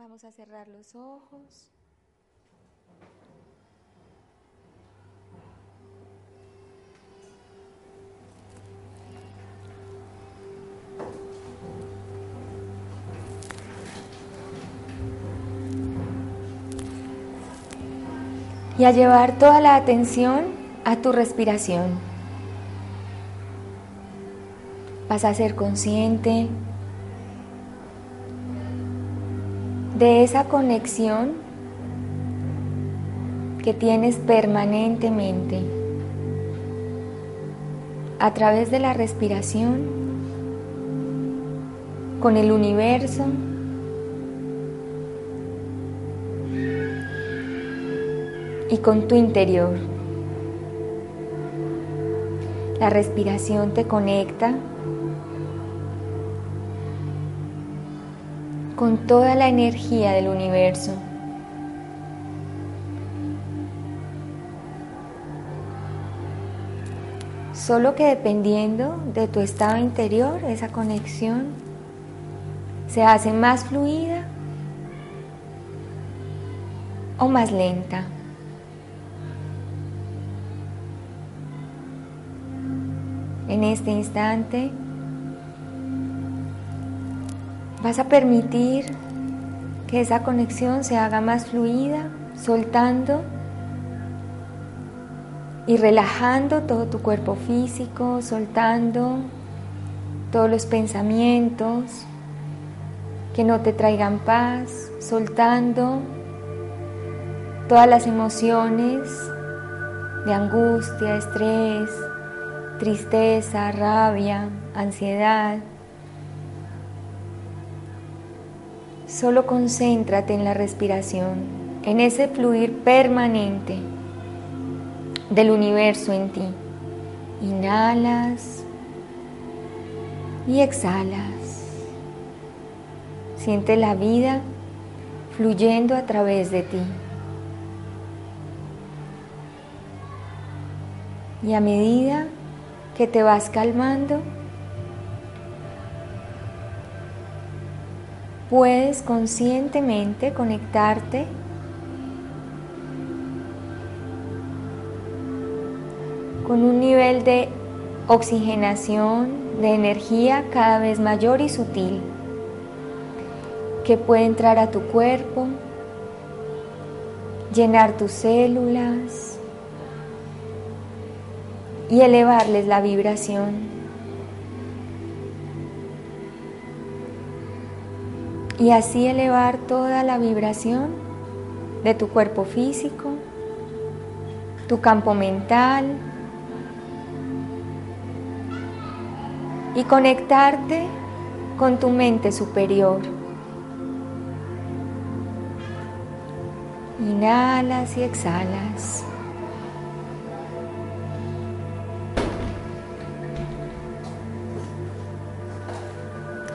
Vamos a cerrar los ojos. y a llevar toda la atención a tu respiración. Vas a ser consciente de esa conexión que tienes permanentemente a través de la respiración con el universo y con tu interior. La respiración te conecta con toda la energía del universo. Solo que dependiendo de tu estado interior, esa conexión se hace más fluida o más lenta. En este instante vas a permitir que esa conexión se haga más fluida, soltando y relajando todo tu cuerpo físico, soltando todos los pensamientos que no te traigan paz, soltando todas las emociones de angustia, estrés, tristeza, rabia, ansiedad. Solo concéntrate en la respiración, en ese fluir permanente del universo en ti. Inhalas y exhalas. Siente la vida fluyendo a través de ti. Y a medida que te vas calmando, puedes conscientemente conectarte con un nivel de oxigenación, de energía cada vez mayor y sutil, que puede entrar a tu cuerpo, llenar tus células, y elevarles la vibración. Y así elevar toda la vibración de tu cuerpo físico, tu campo mental y conectarte con tu mente superior. Inhalas y exhalas.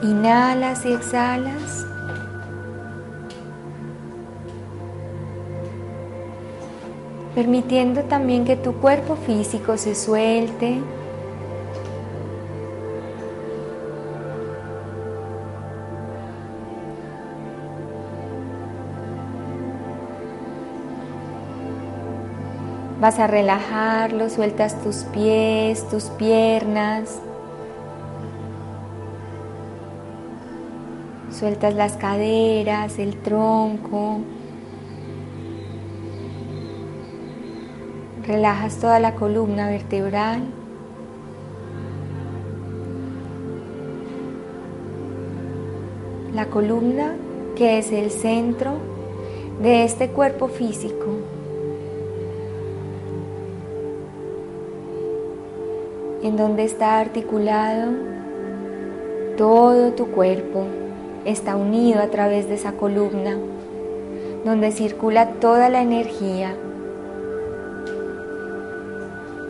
Inhalas y exhalas. Permitiendo también que tu cuerpo físico se suelte. Vas a relajarlo, sueltas tus pies, tus piernas. Sueltas las caderas, el tronco. Relajas toda la columna vertebral. La columna que es el centro de este cuerpo físico. En donde está articulado todo tu cuerpo está unido a través de esa columna donde circula toda la energía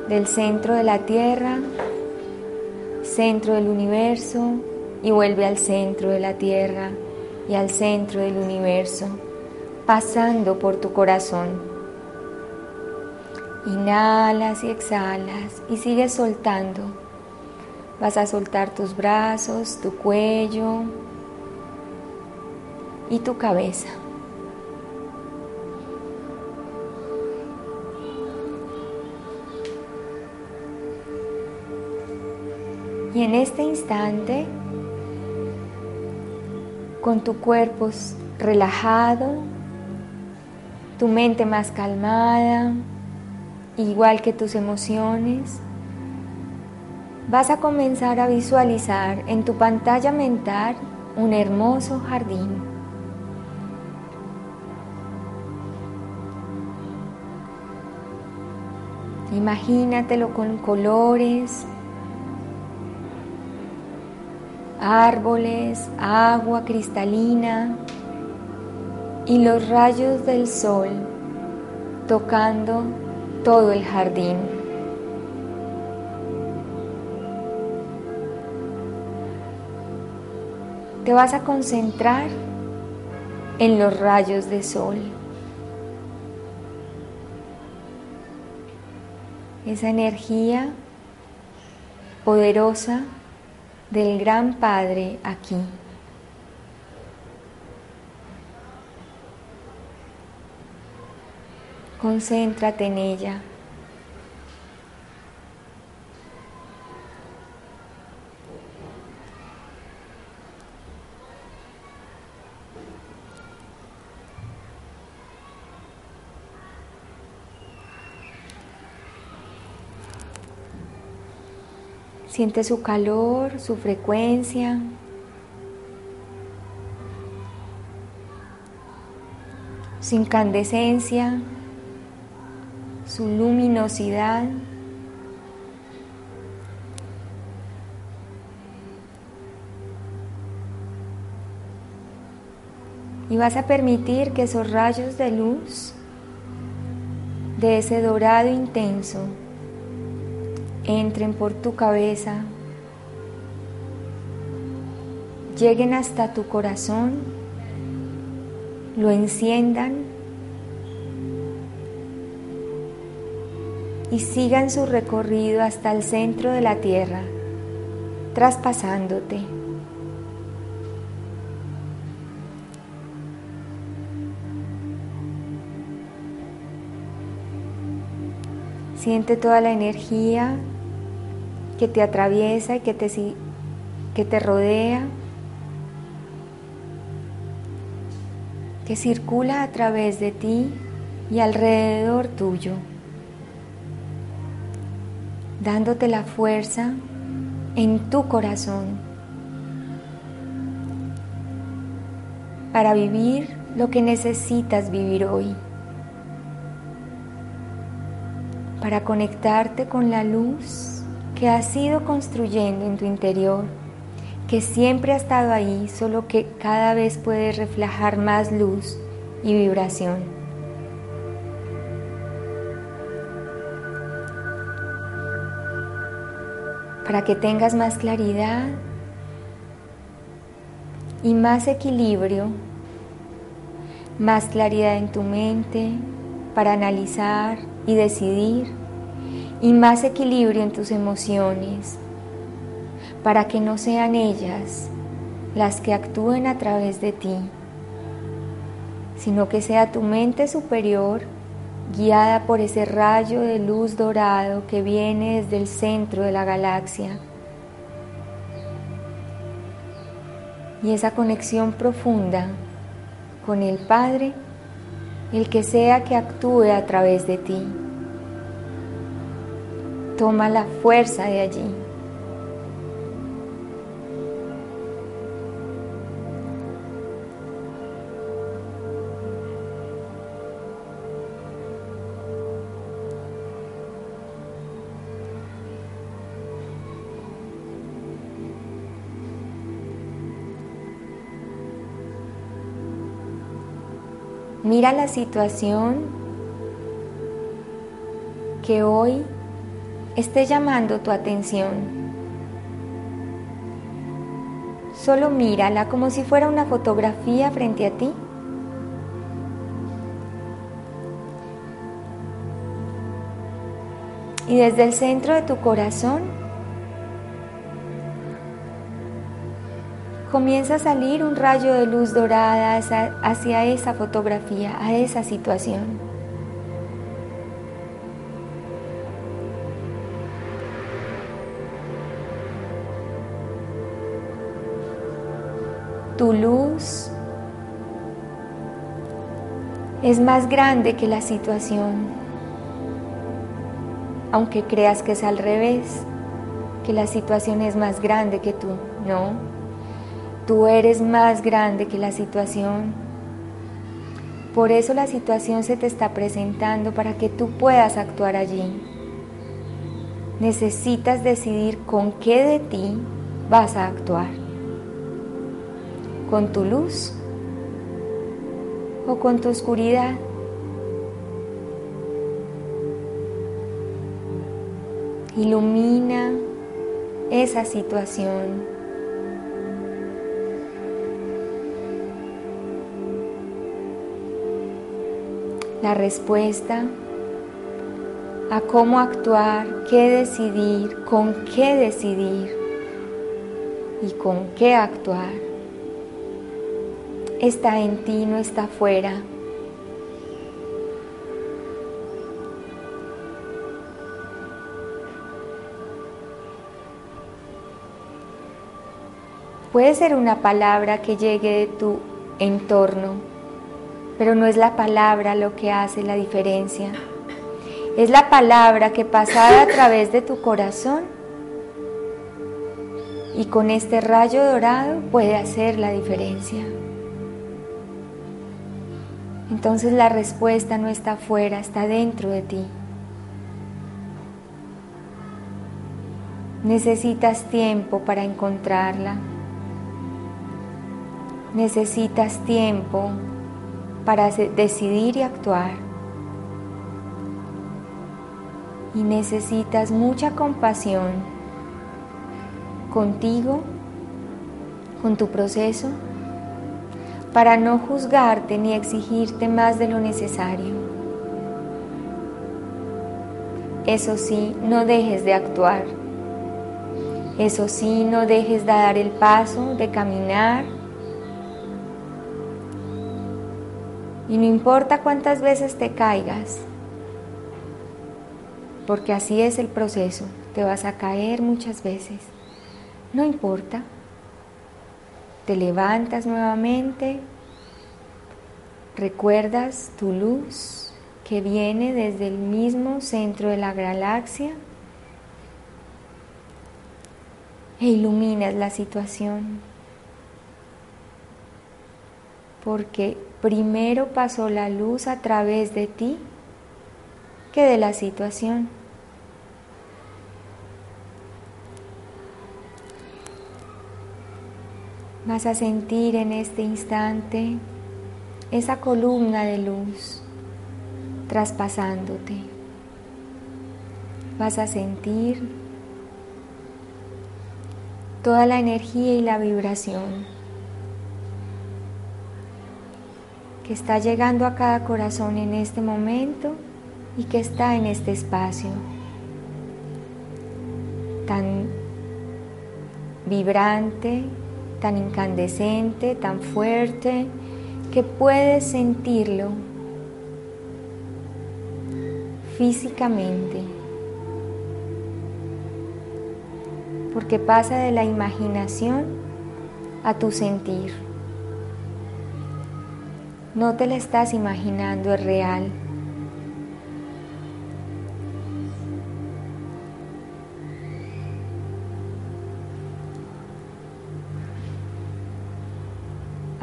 del centro de la Tierra, centro del universo y vuelve al centro de la Tierra y al centro del universo, pasando por tu corazón. Inhalas y exhalas y sigues soltando. Vas a soltar tus brazos, tu cuello, y tu cabeza. Y en este instante, con tu cuerpo relajado, tu mente más calmada, igual que tus emociones, vas a comenzar a visualizar en tu pantalla mental un hermoso jardín. Imagínatelo con colores, árboles, agua cristalina y los rayos del sol tocando todo el jardín. Te vas a concentrar en los rayos de sol. Esa energía poderosa del Gran Padre aquí. Concéntrate en ella. Siente su calor, su frecuencia. Su incandescencia, su luminosidad. Y vas a permitir que esos rayos de luz de ese dorado intenso entren por tu cabeza, lleguen hasta tu corazón, lo enciendan. Y sigan su recorrido hasta el centro de la tierra, traspasándote. Siente toda la energía que te atraviesa y que te, que te rodea, que circula a través de ti y alrededor tuyo, dándote la fuerza en tu corazón para vivir lo que necesitas vivir hoy, para conectarte con la luz que has ido construyendo en tu interior, que siempre ha estado ahí, solo que cada vez puede reflejar más luz y vibración. Para que tengas más claridad y más equilibrio, más claridad en tu mente para analizar y decidir y más equilibrio en tus emociones, para que no sean ellas las que actúen a través de ti, sino que sea tu mente superior guiada por ese rayo de luz dorado que viene desde el centro de la galaxia. Y esa conexión profunda con el Padre, el que sea que actúe a través de ti. Toma la fuerza de allí. Mira la situación que hoy esté llamando tu atención. Solo mírala como si fuera una fotografía frente a ti. Y desde el centro de tu corazón, comienza a salir un rayo de luz dorada hacia esa fotografía, a esa situación. Tu luz es más grande que la situación, aunque creas que es al revés, que la situación es más grande que tú, no, tú eres más grande que la situación. Por eso la situación se te está presentando para que tú puedas actuar allí. Necesitas decidir con qué de ti vas a actuar. ¿Con tu luz o con tu oscuridad. Ilumina esa situación. La respuesta a cómo actuar, qué decidir, con qué decidir y con qué actuar está en ti, no está afuera. Puede ser una palabra que llegue de tu entorno, pero no es la palabra lo que hace la diferencia. Es la palabra que pasada a través de tu corazón y con este rayo dorado puede hacer la diferencia. Entonces la respuesta no está afuera, está dentro de ti. Necesitas tiempo para encontrarla. Necesitas tiempo para decidir y actuar. Y necesitas mucha compasión contigo, con tu proceso para no juzgarte ni exigirte más de lo necesario. Eso sí, no dejes de actuar. Eso sí, no dejes de dar el paso, de caminar. Y no importa cuántas veces te caigas, porque así es el proceso, te vas a caer muchas veces. No importa. Te levantas nuevamente, recuerdas tu luz que viene desde el mismo centro de la galaxia e iluminas la situación. Porque primero pasó la luz a través de ti que de la situación. Vas a sentir en este instante esa columna de luz traspasándote. Vas a sentir toda la energía y la vibración que está llegando a cada corazón en este momento y que está en este espacio tan vibrante, tan incandescente, tan fuerte, que puedes sentirlo físicamente. Porque pasa de la imaginación a tu sentir. No te la estás imaginando, es real.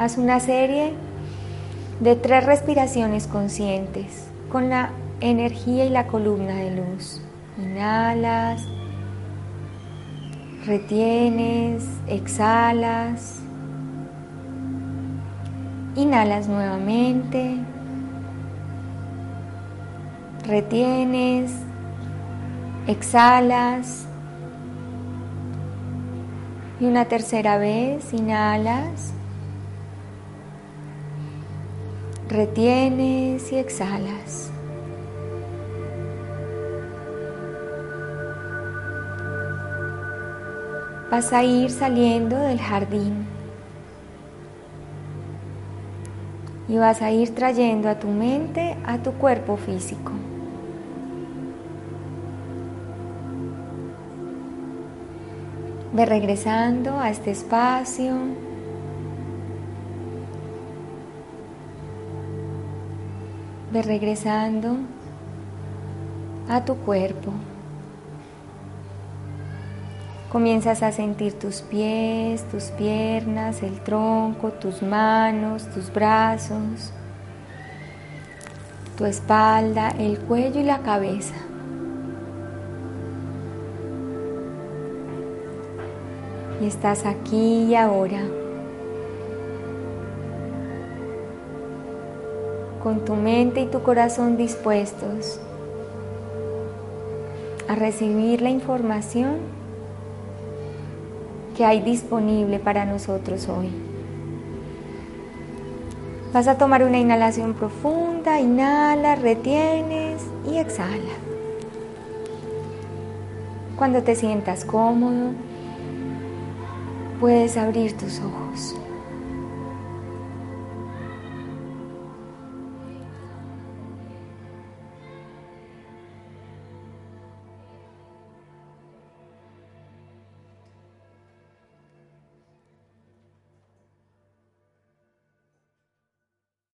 Una serie de tres respiraciones conscientes con la energía y la columna de luz. Inhalas, retienes, exhalas. Inhalas nuevamente, retienes, exhalas. Y una tercera vez, inhalas, retienes y exhalas. Vas a ir saliendo del jardín y vas a ir trayendo a tu mente a tu cuerpo físico. Ve regresando a este espacio. Regresando a tu cuerpo. Comienzas a sentir tus pies, tus piernas, el tronco, tus manos, tus brazos, tu espalda, el cuello y la cabeza. Y estás aquí y ahora. Con tu mente y tu corazón dispuestos a recibir la información que hay disponible para nosotros hoy. Vas a tomar una inhalación profunda, inhala, retienes y exhala. Cuando te sientas cómodo, puedes abrir tus ojos.